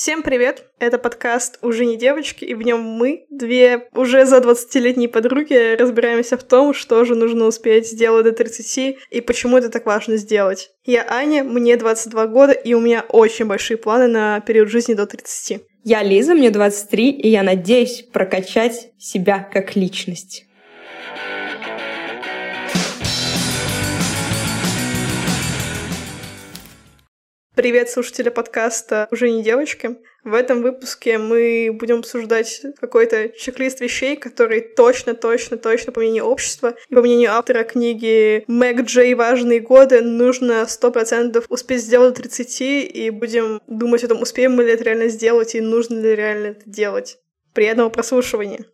Всем привет! Это подкаст «Уже не девочки», и в нем мы, две уже за 20-летние подруги, разбираемся в том, что же нужно успеть сделать до 30 и почему это так важно сделать. Я Аня, мне 22 года, и у меня очень большие планы на период жизни до 30. Я Лиза, мне 23, и я надеюсь прокачать себя как личность. Привет, слушатели подкаста «Уже не девочки». В этом выпуске мы будем обсуждать какой-то чек-лист вещей, которые точно-точно-точно, по мнению общества и по мнению автора книги Мэг Джей «Важные годы» нужно 100% успеть сделать до 30, и будем думать о том, успеем мы ли это реально сделать и нужно ли реально это делать. Приятного прослушивания!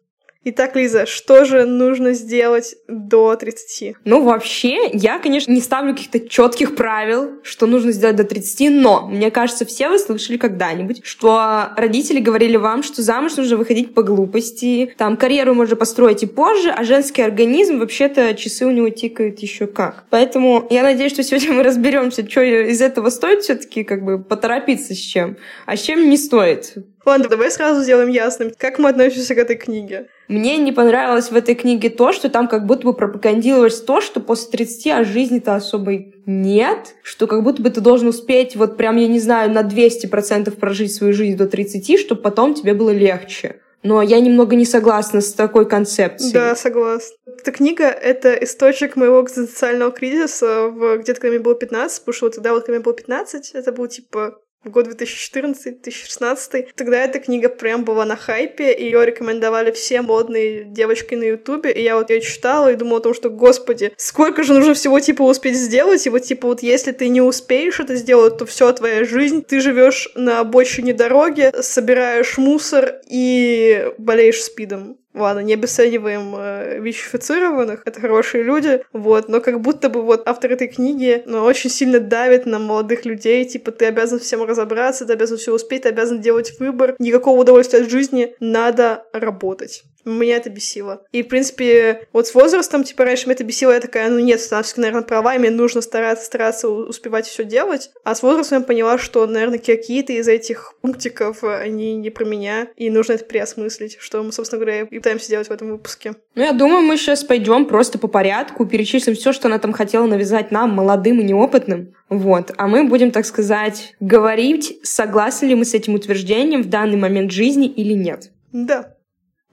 Итак, Лиза, что же нужно сделать до 30? Ну, вообще, я, конечно, не ставлю каких-то четких правил, что нужно сделать до 30, но мне кажется, все вы слышали когда-нибудь, что родители говорили вам, что замуж нужно выходить по глупости, там карьеру можно построить и позже, а женский организм, вообще-то, часы у него тикают еще как. Поэтому я надеюсь, что сегодня мы разберемся, что из этого стоит все-таки как бы поторопиться с чем, а с чем не стоит. Ладно, давай сразу сделаем ясным, как мы относимся к этой книге. Мне не понравилось в этой книге то, что там как будто бы пропагандировалось то, что после 30 а жизни-то особой нет, что как будто бы ты должен успеть вот прям, я не знаю, на 200% прожить свою жизнь до 30, чтобы потом тебе было легче. Но я немного не согласна с такой концепцией. Да, согласна. Эта книга — это источник моего экзистенциального кризиса в где-то, когда мне было 15, потому что вот тогда вот, когда мне было 15, это был, типа, год 2014-2016. Тогда эта книга прям была на хайпе, ее рекомендовали все модные девочки на ютубе, и я вот ее читала и думала о том, что, господи, сколько же нужно всего, типа, успеть сделать, и вот, типа, вот если ты не успеешь это сделать, то все твоя жизнь, ты живешь на обочине дороги, собираешь мусор и болеешь спидом. Ладно, не обесцениваем э, ВИЧ-инфицированных, это хорошие люди, вот, но как будто бы вот автор этой книги ну, очень сильно давит на молодых людей, типа ты обязан всем разобраться, ты обязан все успеть, ты обязан делать выбор, никакого удовольствия от жизни, надо работать. Меня это бесило. И, в принципе, вот с возрастом, типа, раньше меня это бесило, я такая, ну нет, она все наверное, права, и мне нужно стараться, стараться успевать все делать. А с возрастом я поняла, что, наверное, какие-то из этих пунктиков, они не про меня, и нужно это переосмыслить, что мы, собственно говоря, и пытаемся делать в этом выпуске. Ну, я думаю, мы сейчас пойдем просто по порядку, перечислим все, что она там хотела навязать нам, молодым и неопытным. Вот. А мы будем, так сказать, говорить, согласны ли мы с этим утверждением в данный момент жизни или нет. Да.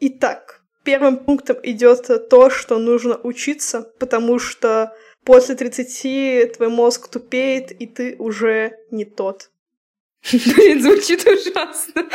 Итак, первым пунктом идет то, что нужно учиться, потому что после 30 твой мозг тупеет, и ты уже не тот. Блин, звучит ужасно.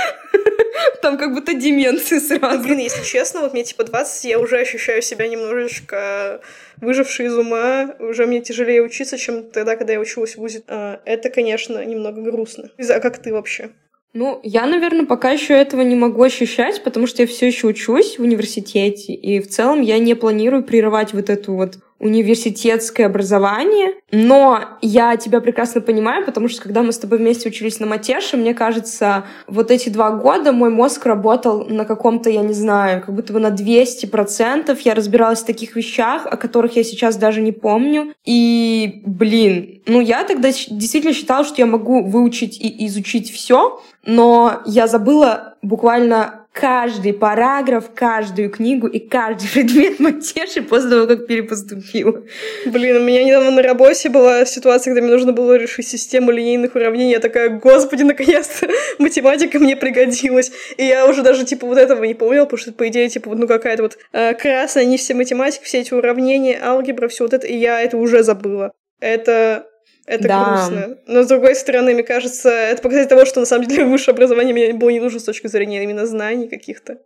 Там как будто деменция сразу. Блин, если честно, вот мне типа 20, я уже ощущаю себя немножечко выжившей из ума. Уже мне тяжелее учиться, чем тогда, когда я училась в ВУЗе. А, это, конечно, немного грустно. А как ты вообще? Ну, я, наверное, пока еще этого не могу ощущать, потому что я все еще учусь в университете, и в целом я не планирую прерывать вот эту вот университетское образование, но я тебя прекрасно понимаю, потому что когда мы с тобой вместе учились на Матеше, мне кажется, вот эти два года мой мозг работал на каком-то, я не знаю, как будто бы на 200%. Я разбиралась в таких вещах, о которых я сейчас даже не помню. И, блин, ну я тогда действительно считала, что я могу выучить и изучить все, но я забыла буквально каждый параграф, каждую книгу и каждый предмет матеши после того, как перепоступила. Блин, у меня недавно на работе была ситуация, когда мне нужно было решить систему линейных уравнений. Я такая, господи, наконец-то математика мне пригодилась. И я уже даже, типа, вот этого не помнила, потому что, по идее, типа, ну какая-то вот э, красная, не все математика, все эти уравнения, алгебра, все вот это, и я это уже забыла. Это это да. грустно. Но с другой стороны, мне кажется, это показатель того, что на самом деле высшее образование мне было не нужно с точки зрения именно знаний каких-то.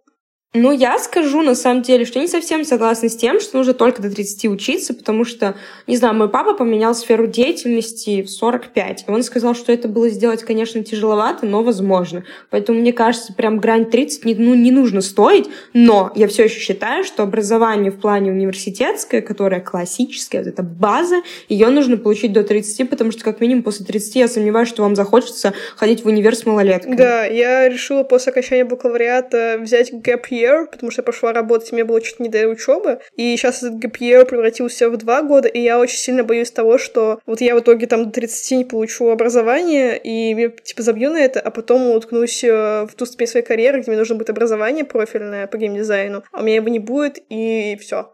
Ну, я скажу, на самом деле, что не совсем согласна с тем, что нужно только до 30 учиться, потому что, не знаю, мой папа поменял сферу деятельности в 45, и он сказал, что это было сделать, конечно, тяжеловато, но возможно. Поэтому, мне кажется, прям грань 30 не, ну, не нужно стоить, но я все еще считаю, что образование в плане университетское, которое классическое, вот эта база, ее нужно получить до 30, потому что, как минимум, после 30 я сомневаюсь, что вам захочется ходить в универ с малолетками. Да, я решила после окончания бакалавриата взять гэп year, потому что я пошла работать, мне было чуть не до учебы, и сейчас этот gap year превратился в два года, и я очень сильно боюсь того, что вот я в итоге там до 30 не получу образование, и я, типа, забью на это, а потом уткнусь э, в ту ступень своей карьеры, где мне нужно будет образование профильное по геймдизайну, а у меня его не будет, и все.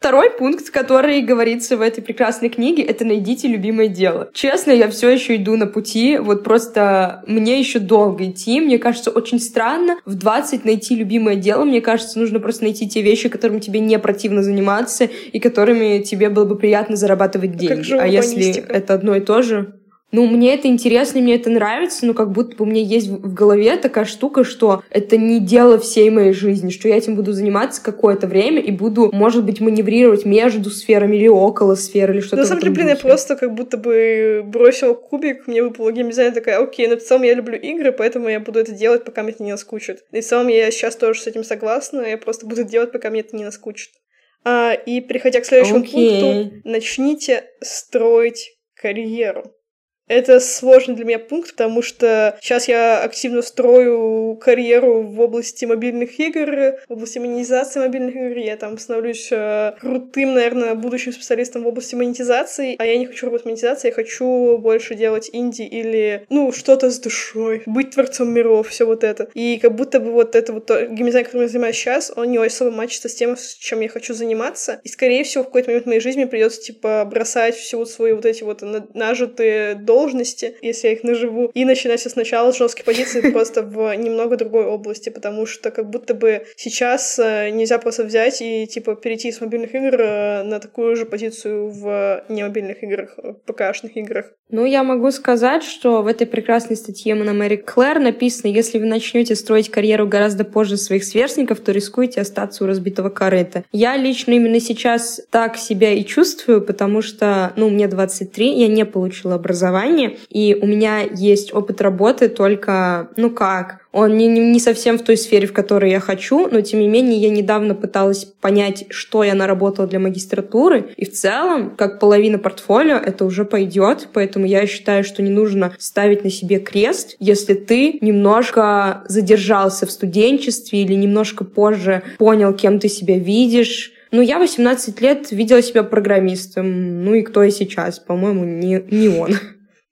Второй пункт, который говорится в этой прекрасной книге, это найдите любимое дело. Честно, я все еще иду на пути, вот просто мне еще долго идти. Мне кажется, очень странно в 20 найти любимое дело. Мне кажется, нужно просто найти те вещи, которыми тебе не противно заниматься и которыми тебе было бы приятно зарабатывать деньги. А, а если это одно и то же? Ну, мне это интересно, мне это нравится, но как будто бы у меня есть в голове такая штука, что это не дело всей моей жизни, что я этим буду заниматься какое-то время и буду, может быть, маневрировать между сферами или около сферы или что-то. На самом деле, блин, я просто как будто бы бросила кубик, мне выпала геймдизайн, такая, окей, но в целом я люблю игры, поэтому я буду это делать, пока мне это не наскучит. И в целом я сейчас тоже с этим согласна, я просто буду делать, пока мне это не наскучит. А, и переходя к следующему okay. пункту, начните строить карьеру. Это сложный для меня пункт, потому что сейчас я активно строю карьеру в области мобильных игр, в области монетизации мобильных игр. Я там становлюсь э, крутым, наверное, будущим специалистом в области монетизации. А я не хочу работать в монетизации, я хочу больше делать инди или, ну, что-то с душой, быть творцом миров, все вот это. И как будто бы вот это вот геймдизайн, которым я занимаюсь сейчас, он не особо мачится с тем, с чем я хочу заниматься. И, скорее всего, в какой-то момент в моей жизни придется, типа, бросать все вот свои вот эти вот нажитые доллары должности, если я их наживу, и начинать сначала с жесткой позиции просто в немного другой области, потому что как будто бы сейчас э, нельзя просто взять и типа перейти с мобильных игр э, на такую же позицию в немобильных играх, ПКшных играх. Ну, я могу сказать, что в этой прекрасной статье на Мэри Клэр написано, если вы начнете строить карьеру гораздо позже своих сверстников, то рискуете остаться у разбитого корыта. Я лично именно сейчас так себя и чувствую, потому что, ну, мне 23, я не получила образование, и у меня есть опыт работы только, ну как, он не, не совсем в той сфере, в которой я хочу, но тем не менее я недавно пыталась понять, что я наработала для магистратуры, и в целом, как половина портфолио, это уже пойдет, поэтому я считаю, что не нужно ставить на себе крест, если ты немножко задержался в студенчестве или немножко позже понял, кем ты себя видишь, ну, я 18 лет видела себя программистом. Ну и кто я сейчас? По-моему, не, не он.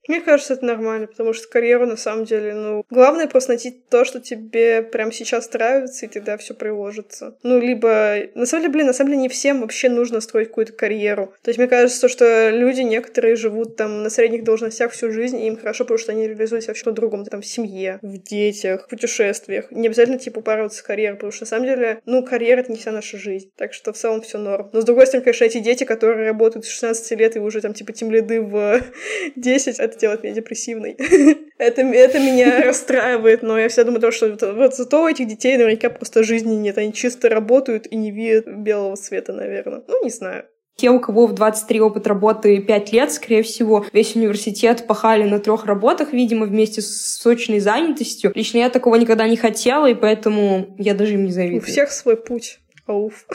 Мне кажется, это нормально, потому что карьера на самом деле, ну, главное просто найти то, что тебе прямо сейчас нравится, и тогда все приложится. Ну, либо, на самом деле, блин, на самом деле не всем вообще нужно строить какую-то карьеру. То есть мне кажется, что люди некоторые живут там на средних должностях всю жизнь, и им хорошо, потому что они реализуют себя в чем-то другом, там, в семье, в детях, в путешествиях. Не обязательно, типа, упарываться с карьерой, потому что на самом деле, ну, карьера — это не вся наша жизнь. Так что в целом все норм. Но с другой стороны, конечно, эти дети, которые работают с 16 лет и уже там, типа, тем лиды в 10, это делает меня депрессивной. это, это меня расстраивает, но я всегда думаю, что вот, вот зато у этих детей наверняка просто жизни нет. Они чисто работают и не видят белого света, наверное. Ну, не знаю. Те, у кого в 23 опыт работы 5 лет, скорее всего, весь университет пахали на трех работах, видимо, вместе с сочной занятостью. Лично я такого никогда не хотела, и поэтому я даже им не завидую. У всех свой путь. Ауф.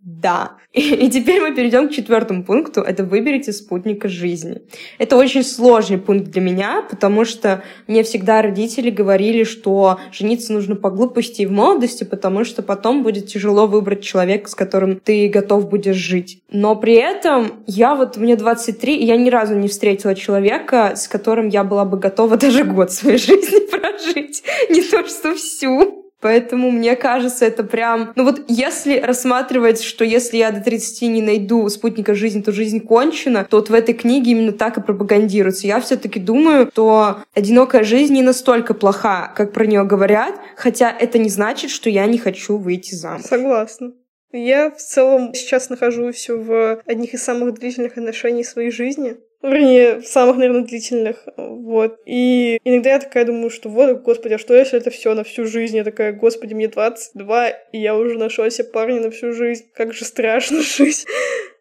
Да. И, и теперь мы перейдем к четвертому пункту. Это выберите спутника жизни. Это очень сложный пункт для меня, потому что мне всегда родители говорили, что жениться нужно по глупости и в молодости, потому что потом будет тяжело выбрать человека, с которым ты готов будешь жить. Но при этом я вот, мне 23, и я ни разу не встретила человека, с которым я была бы готова даже год своей жизни прожить. Не то, что всю. Поэтому мне кажется, это прям... Ну вот если рассматривать, что если я до 30 не найду спутника жизни, то жизнь кончена, то вот в этой книге именно так и пропагандируется. Я все-таки думаю, что одинокая жизнь не настолько плоха, как про нее говорят, хотя это не значит, что я не хочу выйти замуж. Согласна. Я в целом сейчас нахожусь в одних из самых длительных отношений своей жизни вернее, самых, наверное, длительных, вот. И иногда я такая думаю, что вот, господи, а что если это все на всю жизнь? Я такая, господи, мне 22, и я уже нашла себе парня на всю жизнь. Как же страшно жить.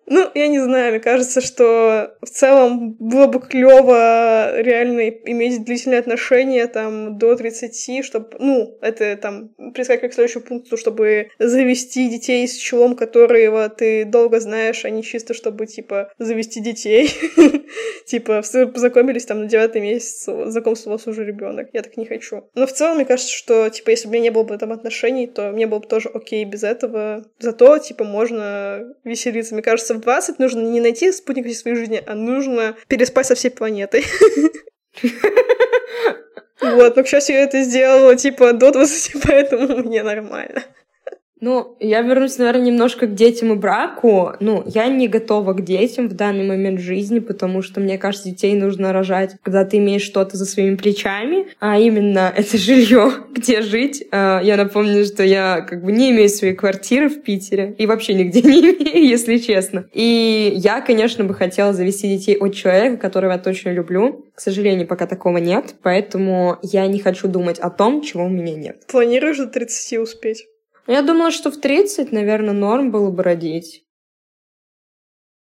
Ну, я не знаю, мне кажется, что в целом было бы клево реально иметь длительные отношения там до 30, чтобы, ну, это там прискакивать к следующему пункту, чтобы завести детей с чулом, которого ты долго знаешь, а не чисто, чтобы, типа, завести детей. Типа, познакомились там на девятый месяц, знакомство у вас уже ребенок. Я так не хочу. Но в целом, мне кажется, что, типа, если бы у меня не было бы там отношений, то мне было бы тоже окей без этого. Зато, типа, можно веселиться. Мне кажется, в 20 нужно не найти спутник всей своей жизни, а нужно переспать со всей планетой. Вот, но, к счастью, я это сделала, типа, до 20, поэтому мне нормально. Ну, я вернусь, наверное, немножко к детям и браку. Ну, я не готова к детям в данный момент жизни, потому что, мне кажется, детей нужно рожать, когда ты имеешь что-то за своими плечами, а именно это жилье, где жить. А, я напомню, что я как бы не имею своей квартиры в Питере и вообще нигде не имею, если честно. И я, конечно, бы хотела завести детей от человека, которого я точно люблю. К сожалению, пока такого нет, поэтому я не хочу думать о том, чего у меня нет. Планируешь до 30 успеть? Я думала, что в 30, наверное, норм было бы родить.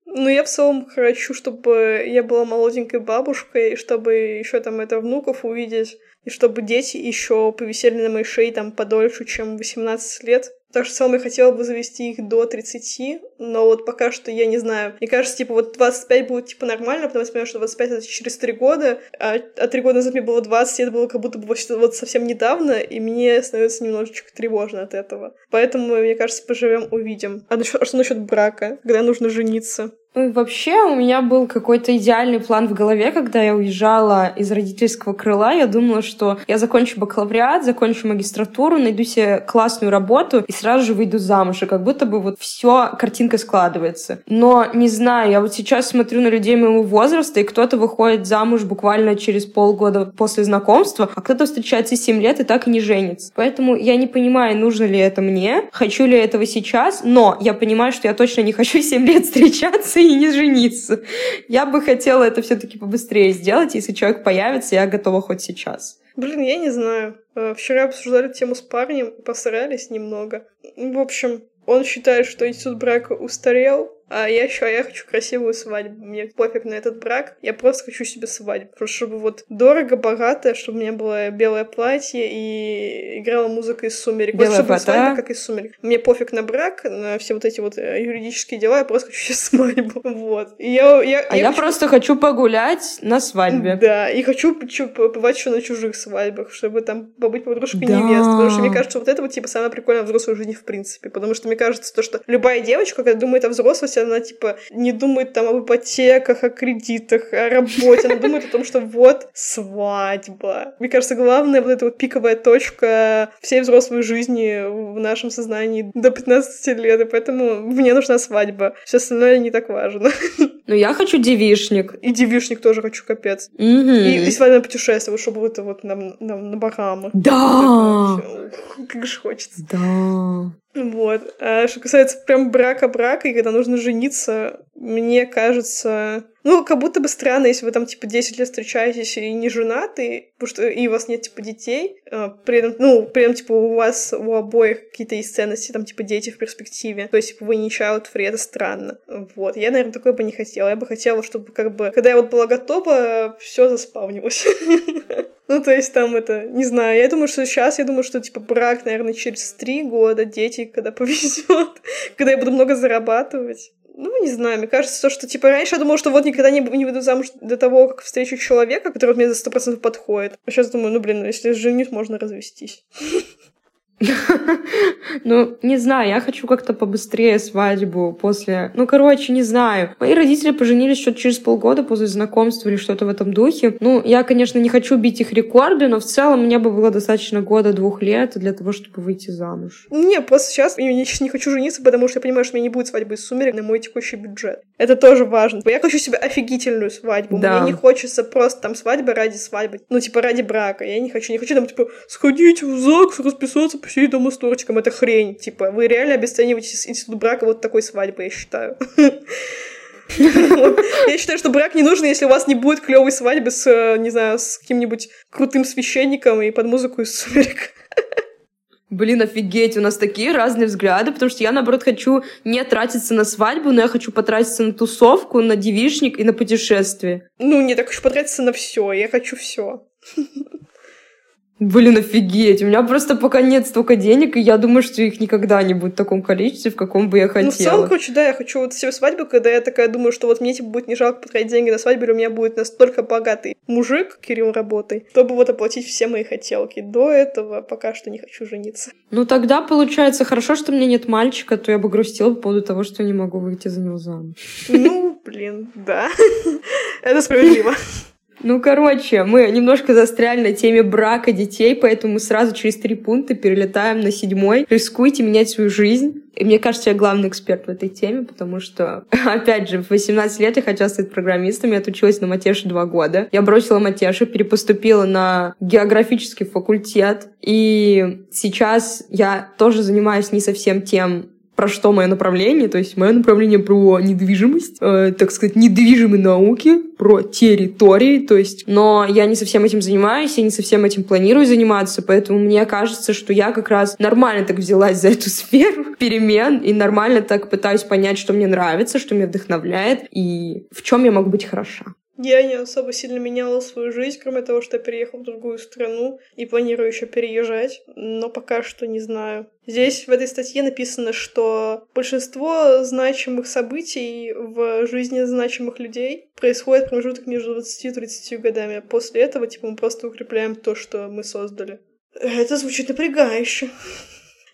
Ну, я в целом хочу, чтобы я была молоденькой бабушкой, чтобы еще там это внуков увидеть, и чтобы дети еще повисели на моей шее там подольше, чем 18 лет. Так что я хотела бы завести их до 30, но вот пока что я не знаю. Мне кажется, типа вот 25 будет типа нормально, потому что я понимаю, что 25 это через 3 года, а, а 3 года назад мне было 20, и это было как будто бы вот совсем недавно, и мне становится немножечко тревожно от этого. Поэтому, мне кажется, поживем, увидим. А, насчет, а что насчет брака? Когда нужно жениться? Вообще, у меня был какой-то идеальный план в голове, когда я уезжала из родительского крыла. Я думала, что я закончу бакалавриат, закончу магистратуру, найду себе классную работу и сразу же выйду замуж. И как будто бы вот все картинка складывается. Но не знаю, я вот сейчас смотрю на людей моего возраста, и кто-то выходит замуж буквально через полгода после знакомства, а кто-то встречается 7 лет и так и не женится. Поэтому я не понимаю, нужно ли это мне, хочу ли этого сейчас, но я понимаю, что я точно не хочу 7 лет встречаться и не жениться. Я бы хотела это все-таки побыстрее сделать. Если человек появится, я готова хоть сейчас. Блин, я не знаю. Э, вчера обсуждали тему с парнем, посрались немного. В общем, он считает, что институт брака устарел, а я еще, я хочу красивую свадьбу. Мне пофиг на этот брак. Я просто хочу себе свадьбу. Просто чтобы вот дорого, богато, чтобы у меня было белое платье и играла музыка из сумерек. Белая вот чтобы свадьба, как из сумерек. Мне пофиг на брак, на все вот эти вот э, юридические дела, я просто хочу себе свадьбу. Вот. И я, я, а я, я хочу... просто хочу погулять на свадьбе. Да, и хочу побывать еще на чужих свадьбах, чтобы там побыть подружкой да. невесты. Потому что мне кажется, вот это вот типа самое прикольное в взрослой жизни в принципе. Потому что мне кажется, то, что любая девочка, когда думает о взрослости, есть она, типа, не думает там об ипотеках, о кредитах, о работе, она думает о том, что вот свадьба. Мне кажется, главная вот эта вот пиковая точка всей взрослой жизни в нашем сознании до 15 лет, и поэтому мне нужна свадьба. Все остальное не так важно. Ну, я хочу девишник. И девишник тоже хочу, капец. И, и свадебное путешествие, чтобы это вот на, на, на Багамы. Да! Как же хочется. Да. Вот. А что касается прям брака-брака, и когда нужно жениться, мне кажется... Ну, как будто бы странно, если вы там, типа, 10 лет встречаетесь и не женаты, потому что и у вас нет, типа, детей, а, при этом, ну, при этом, типа, у вас у обоих какие-то есть ценности, там, типа, дети в перспективе, то есть, типа, вы не child free, это странно. Вот. Я, наверное, такое бы не хотела. Я бы хотела, чтобы, как бы, когда я вот была готова, все заспавнилось. Ну, то есть там это, не знаю, я думаю, что сейчас, я думаю, что, типа, брак, наверное, через три года, дети, когда повезет, когда я буду много зарабатывать. Ну, не знаю, мне кажется, то, что, типа, раньше я думала, что вот никогда не, не выйду замуж до того, как встречу человека, который мне за сто процентов подходит. А сейчас думаю, ну, блин, ну, если женюсь, можно развестись. Ну, не знаю, я хочу как-то побыстрее свадьбу после... Ну, короче, не знаю. Мои родители поженились что-то через полгода после знакомства или что-то в этом духе. Ну, я, конечно, не хочу бить их рекорды, но в целом мне бы было достаточно года-двух лет для того, чтобы выйти замуж. Не, просто сейчас я не, хочу жениться, потому что я понимаю, что у меня не будет свадьбы из сумерек на мой текущий бюджет. Это тоже важно. Я хочу себе офигительную свадьбу. Да. Мне не хочется просто там свадьба ради свадьбы. Ну, типа, ради брака. Я не хочу. Не хочу там, типа, сходить в ЗАГС, расписаться, посидеть дома с торчиком. Это хрень. Типа, вы реально обесцениваете институт брака вот такой свадьбы, я считаю. Я считаю, что брак не нужен, если у вас не будет клевой свадьбы с, э, не знаю, с каким-нибудь крутым священником и под музыку из сумерек. Блин, офигеть, у нас такие разные взгляды, потому что я, наоборот, хочу не тратиться на свадьбу, но я хочу потратиться на тусовку, на девишник и на путешествие. Ну, не так хочу потратиться на все, я хочу все. Блин, офигеть. У меня просто пока нет столько денег, и я думаю, что их никогда не будет в таком количестве, в каком бы я хотела. Ну, в целом, короче, да, я хочу вот себе свадьбу, когда я такая думаю, что вот мне типа будет не жалко потратить деньги на свадьбу, или у меня будет настолько богатый мужик, Кирилл работой, чтобы вот оплатить все мои хотелки. До этого пока что не хочу жениться. Ну, тогда получается хорошо, что у меня нет мальчика, то я бы грустила по поводу того, что не могу выйти за него замуж. Ну, блин, да. Это справедливо. Ну, короче, мы немножко застряли на теме брака детей, поэтому мы сразу через три пункта перелетаем на седьмой. Рискуйте менять свою жизнь. И мне кажется, я главный эксперт в этой теме, потому что, опять же, в 18 лет я хотела стать программистом, я отучилась на Матеше два года. Я бросила Матешу, перепоступила на географический факультет, и сейчас я тоже занимаюсь не совсем тем, про что мое направление, то есть мое направление про недвижимость, э, так сказать, недвижимые науки, про территории, то есть, но я не совсем этим занимаюсь, я не совсем этим планирую заниматься, поэтому мне кажется, что я как раз нормально так взялась за эту сферу перемен и нормально так пытаюсь понять, что мне нравится, что меня вдохновляет и в чем я могу быть хороша. Я не особо сильно меняла свою жизнь, кроме того, что я переехала в другую страну и планирую еще переезжать, но пока что не знаю. Здесь в этой статье написано, что большинство значимых событий в жизни значимых людей происходит промежуток между 20 и 30 годами. После этого, типа, мы просто укрепляем то, что мы создали. Это звучит напрягающе.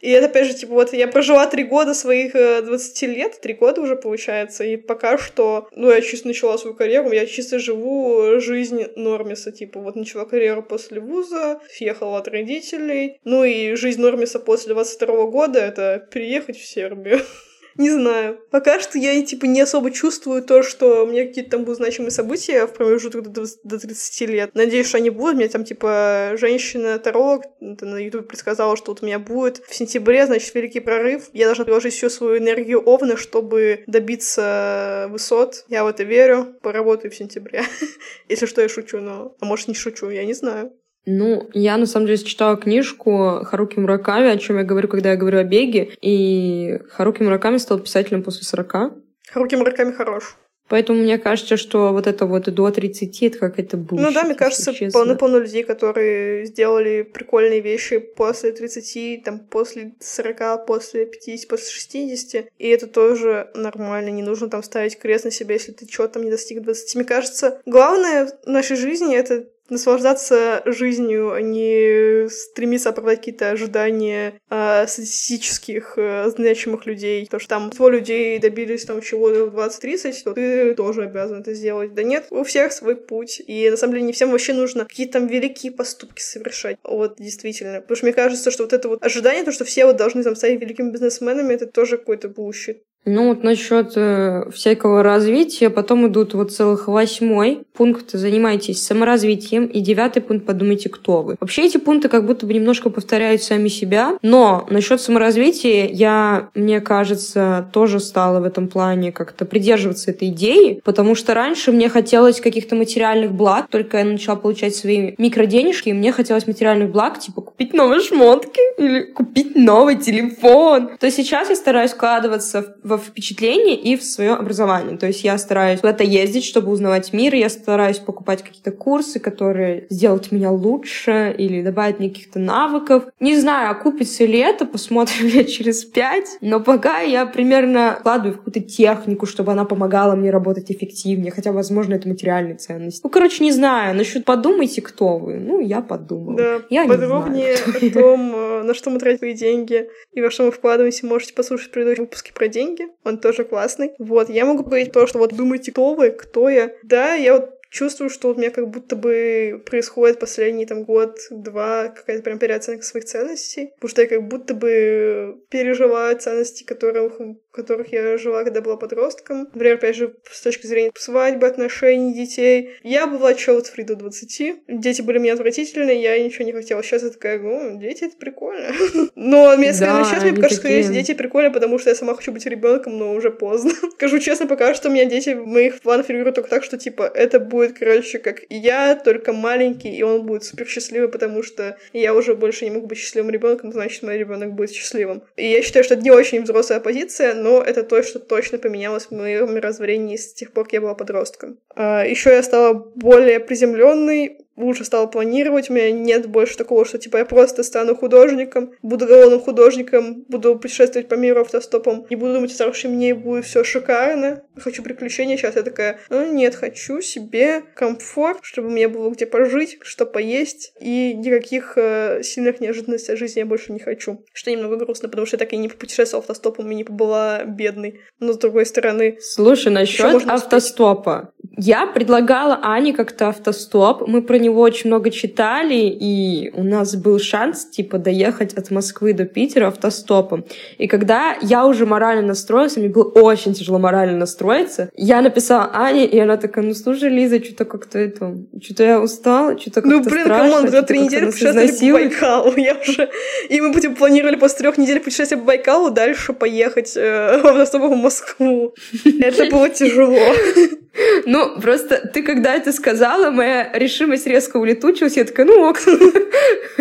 И это, опять же, типа, вот я прожила три года своих 20 э, лет, три года уже получается, и пока что, ну, я чисто начала свою карьеру, я чисто живу жизнь Нормиса, типа, вот начала карьеру после вуза, съехала от родителей, ну и жизнь Нормиса после 22 года — это переехать в Сербию. Не знаю. Пока что я, типа, не особо чувствую то, что у меня какие-то там будут значимые события в промежуток до, до 30 лет. Надеюсь, что они будут. Мне там, типа, женщина-таролог на YouTube предсказала, что вот у меня будет в сентябре, значит, великий прорыв. Я должна приложить всю свою энергию Овна, чтобы добиться высот. Я в это верю. Поработаю в сентябре. Если что, я шучу, но... А может, не шучу, я не знаю. Ну, я на самом деле читала книжку Харуки Мураками, о чем я говорю, когда я говорю о беге, и Харуки Мураками стал писателем после 40. Харуки Мураками хорош. Поэтому мне кажется, что вот это вот до 30 это как это было. Ну да, мне кажется, полно-полно людей, которые сделали прикольные вещи после 30, там, после 40, после 50, после 60. И это тоже нормально. Не нужно там ставить крест на себя, если ты чего там не достиг 20. Мне кажется, главное в нашей жизни — это наслаждаться жизнью, а не стремиться оправдать какие-то ожидания э, статистических э, значимых людей. То, что там 100 людей добились там чего-то в 20-30, то ты тоже обязан это сделать. Да нет, у всех свой путь. И на самом деле не всем вообще нужно какие-то там великие поступки совершать. Вот действительно. Потому что мне кажется, что вот это вот ожидание, то, что все вот должны там стать великими бизнесменами, это тоже какой-то bullshit. Ну вот насчет э, всякого развития, потом идут вот целых восьмой пункт. «Занимайтесь саморазвитием» и девятый пункт «Подумайте, кто вы». Вообще эти пункты как будто бы немножко повторяют сами себя, но насчет саморазвития я, мне кажется, тоже стала в этом плане как-то придерживаться этой идеи, потому что раньше мне хотелось каких-то материальных благ, только я начала получать свои микроденежки, и мне хотелось материальных благ, типа купить новые шмотки или купить новый телефон. То сейчас я стараюсь вкладываться во впечатление и в свое образование. То есть я стараюсь куда-то ездить, чтобы узнавать мир, я стараюсь покупать какие-то курсы, которые сделают меня лучше или добавят мне каких-то навыков. Не знаю, окупится ли это, посмотрим лет через пять, но пока я примерно вкладываю в какую-то технику, чтобы она помогала мне работать эффективнее, хотя, возможно, это материальная ценность. Ну, короче, не знаю, насчет подумайте, кто вы. Ну, я подумала. Да, я подробнее о том, э, на что мы тратим свои деньги и во что мы вкладываемся, можете послушать предыдущие выпуски про деньги он тоже классный. Вот, я могу говорить то, что вот думаете, кто вы, кто я. Да, я вот чувствую, что у меня как будто бы происходит последний там год-два какая-то прям переоценка своих ценностей, потому что я как будто бы переживаю ценности, которых которых я жила, когда была подростком. Например, опять же, с точки зрения свадьбы, отношений, детей. Я была child free до 20. Дети были мне отвратительные, я ничего не хотела. Сейчас я такая, ну, дети — это прикольно. Но мне, да, сейчас, мне кажется, такие... что дети прикольно, потому что я сама хочу быть ребенком, но уже поздно. Скажу честно, пока что у меня дети моих планах фигурируют только так, что, типа, это будет, короче, как я, только маленький, и он будет супер счастливый, потому что я уже больше не могу быть счастливым ребенком, значит, мой ребенок будет счастливым. И я считаю, что это не очень взрослая позиция, но это то, что точно поменялось в моем мировоззрении с тех пор, как я была подростком. А, еще я стала более приземленной, лучше стала планировать, у меня нет больше такого, что типа я просто стану художником, буду голодным художником, буду путешествовать по миру автостопом, не буду думать о старшей мне, будет все шикарно, хочу приключения, сейчас я такая, ну нет, хочу себе комфорт, чтобы мне было где пожить, что поесть, и никаких э, сильных неожиданностей от жизни я больше не хочу. Что немного грустно, потому что я так и не путешествовала автостопом и не побыла бедной. Но с другой стороны... Слушай, насчет автостопа. Я предлагала Ане как-то автостоп, мы про него очень много читали, и у нас был шанс, типа, доехать от Москвы до Питера автостопом. И когда я уже морально настроилась, мне было очень тяжело морально настроиться, я написала Ане, и она такая, ну, слушай, Лиза, что-то как-то это... Что-то я устала, что-то как-то Ну, блин, come on, за три недели путешествовали по Байкалу, я уже... И мы будем планировали после трех недель путешествия по Байкалу дальше поехать э, в Москву. Это было тяжело. Ну, просто ты когда это сказала, моя решимость резко улетучилась, я такая, ну ок.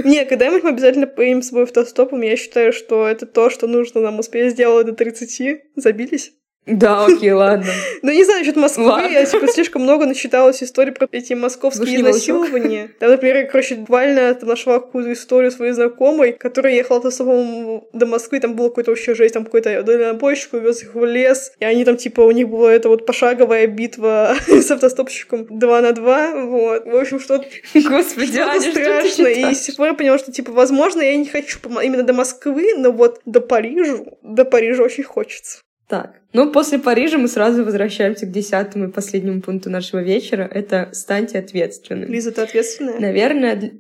Не, когда-нибудь мы обязательно поедем с собой автостопом, я считаю, что это то, что нужно нам успеть сделать до 30. Забились? Да, окей, ладно. Ну, не знаю, насчет Москвы. Ладно. Я, типа, слишком много насчиталась историй про эти московские изнасилования. Там, например, я, короче, буквально там нашла какую-то историю своей знакомой, которая ехала автостопом до Москвы, там было какой-то вообще жесть, там какой-то дальнобойщик увез их в лес, и они там, типа, у них была эта вот пошаговая битва с автостопщиком 2 на 2, вот. В общем, что-то Господи, что Аня. Что и с тех пор я поняла, что, типа, возможно, я не хочу именно до Москвы, но вот до Парижа, до Парижа очень хочется. Так, ну после Парижа мы сразу возвращаемся к десятому и последнему пункту нашего вечера. Это станьте ответственным. Лиза, ты ответственная? Наверное,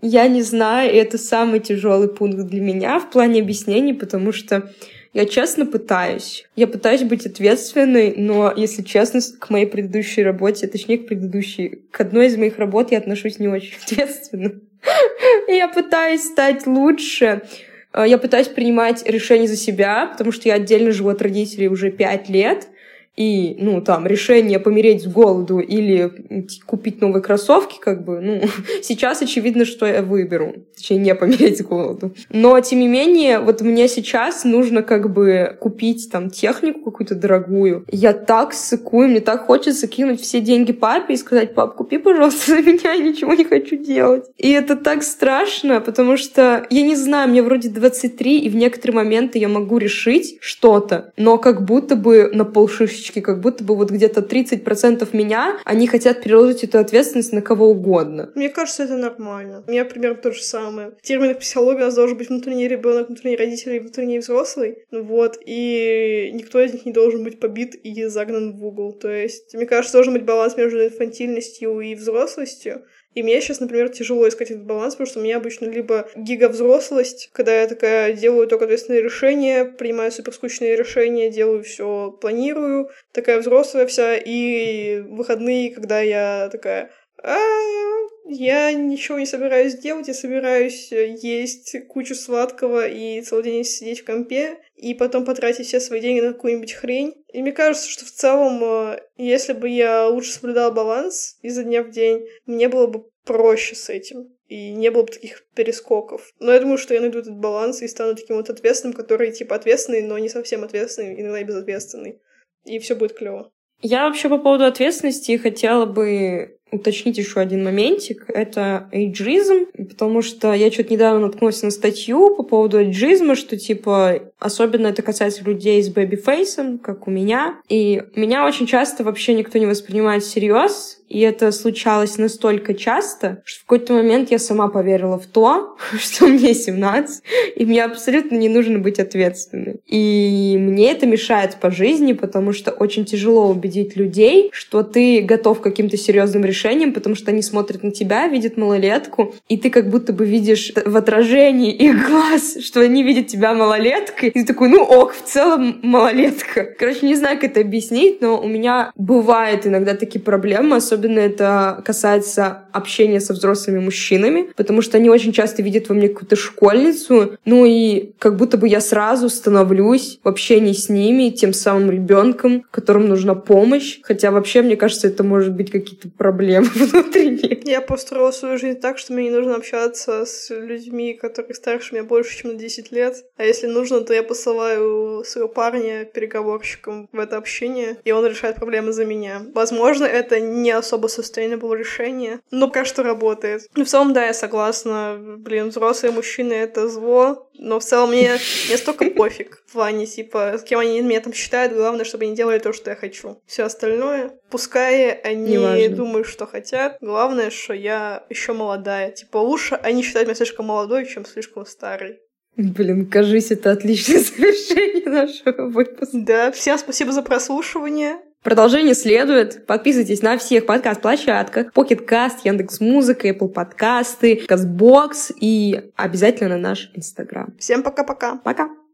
я не знаю, это самый тяжелый пункт для меня в плане объяснений, потому что я честно пытаюсь. Я пытаюсь быть ответственной, но, если честно, к моей предыдущей работе, точнее, к предыдущей, к одной из моих работ я отношусь не очень ответственно. Я пытаюсь стать лучше, я пытаюсь принимать решения за себя, потому что я отдельно живу от родителей уже пять лет и, ну, там, решение помереть с голоду или купить новые кроссовки, как бы, ну, сейчас очевидно, что я выберу. Точнее, не помереть с голоду. Но, тем не менее, вот мне сейчас нужно, как бы, купить, там, технику какую-то дорогую. Я так сыкую, мне так хочется кинуть все деньги папе и сказать, пап, купи, пожалуйста, за меня, я ничего не хочу делать. И это так страшно, потому что, я не знаю, мне вроде 23, и в некоторые моменты я могу решить что-то, но как будто бы на полшишечки трошечки, как будто бы вот где-то 30% меня, они хотят переложить эту ответственность на кого угодно. Мне кажется, это нормально. У меня примерно то же самое. В терминах психологии у нас должен быть внутренний ребенок, внутренний родитель и внутренний взрослый. Ну вот, и никто из них не должен быть побит и загнан в угол. То есть, мне кажется, должен быть баланс между инфантильностью и взрослостью. И мне сейчас, например, тяжело искать этот баланс, потому что у меня обычно либо гиговзрослость, когда я такая делаю только ответственные решения, принимаю суперскучные решения, делаю все, планирую, такая взрослая вся, и выходные, когда я такая а, я ничего не собираюсь делать, я собираюсь есть кучу сладкого и целый день сидеть в компе, и потом потратить все свои деньги на какую-нибудь хрень. И мне кажется, что в целом, э, если бы я лучше соблюдала баланс изо дня в день, мне было бы проще с этим. И не было бы таких перескоков. Но я думаю, что я найду этот баланс и стану таким вот ответственным, который типа ответственный, но не совсем ответственный, иногда и безответственный. И все будет клево. Я вообще по поводу ответственности хотела бы уточнить еще один моментик. Это эйджизм, потому что я что-то недавно наткнулась на статью по поводу эйджизма, что, типа, особенно это касается людей с baby face ом, как у меня. И меня очень часто вообще никто не воспринимает всерьез, и это случалось настолько часто, что в какой-то момент я сама поверила в то, что мне 17, и мне абсолютно не нужно быть ответственной. И мне это мешает по жизни, потому что очень тяжело убедить людей, что ты готов к каким-то серьезным решениям, решением, потому что они смотрят на тебя, видят малолетку, и ты как будто бы видишь в отражении их глаз, что они видят тебя малолеткой, и ты такой, ну ок, в целом малолетка. Короче, не знаю, как это объяснить, но у меня бывают иногда такие проблемы, особенно это касается общения со взрослыми мужчинами, потому что они очень часто видят во мне какую-то школьницу, ну и как будто бы я сразу становлюсь в общении с ними тем самым ребенком, которому нужна помощь, хотя вообще, мне кажется, это может быть какие-то проблемы внутренние. Я построила свою жизнь так, что мне не нужно общаться с людьми, которые старше меня больше, чем на 10 лет. А если нужно, то я посылаю своего парня переговорщиком в это общение, и он решает проблемы за меня. Возможно, это не особо sustainable решение, но пока что работает. Ну, в целом, да, я согласна. Блин, взрослые мужчины — это зло, но в целом мне не столько пофиг в плане, типа, с кем они меня там считают, главное, чтобы они делали то, что я хочу. Все остальное, пускай они думают, что хотят, главное, что я еще молодая. Типа, лучше они считают меня слишком молодой, чем слишком старый. Блин, кажись, это отличное завершение нашего выпуска. Да, всем спасибо за прослушивание. Продолжение следует. Подписывайтесь на всех подкаст-площадках. Pocket Cast, Яндекс.Музыка, Apple подкасты, Казбокс и обязательно на наш Инстаграм. Всем пока-пока. Пока. -пока. пока.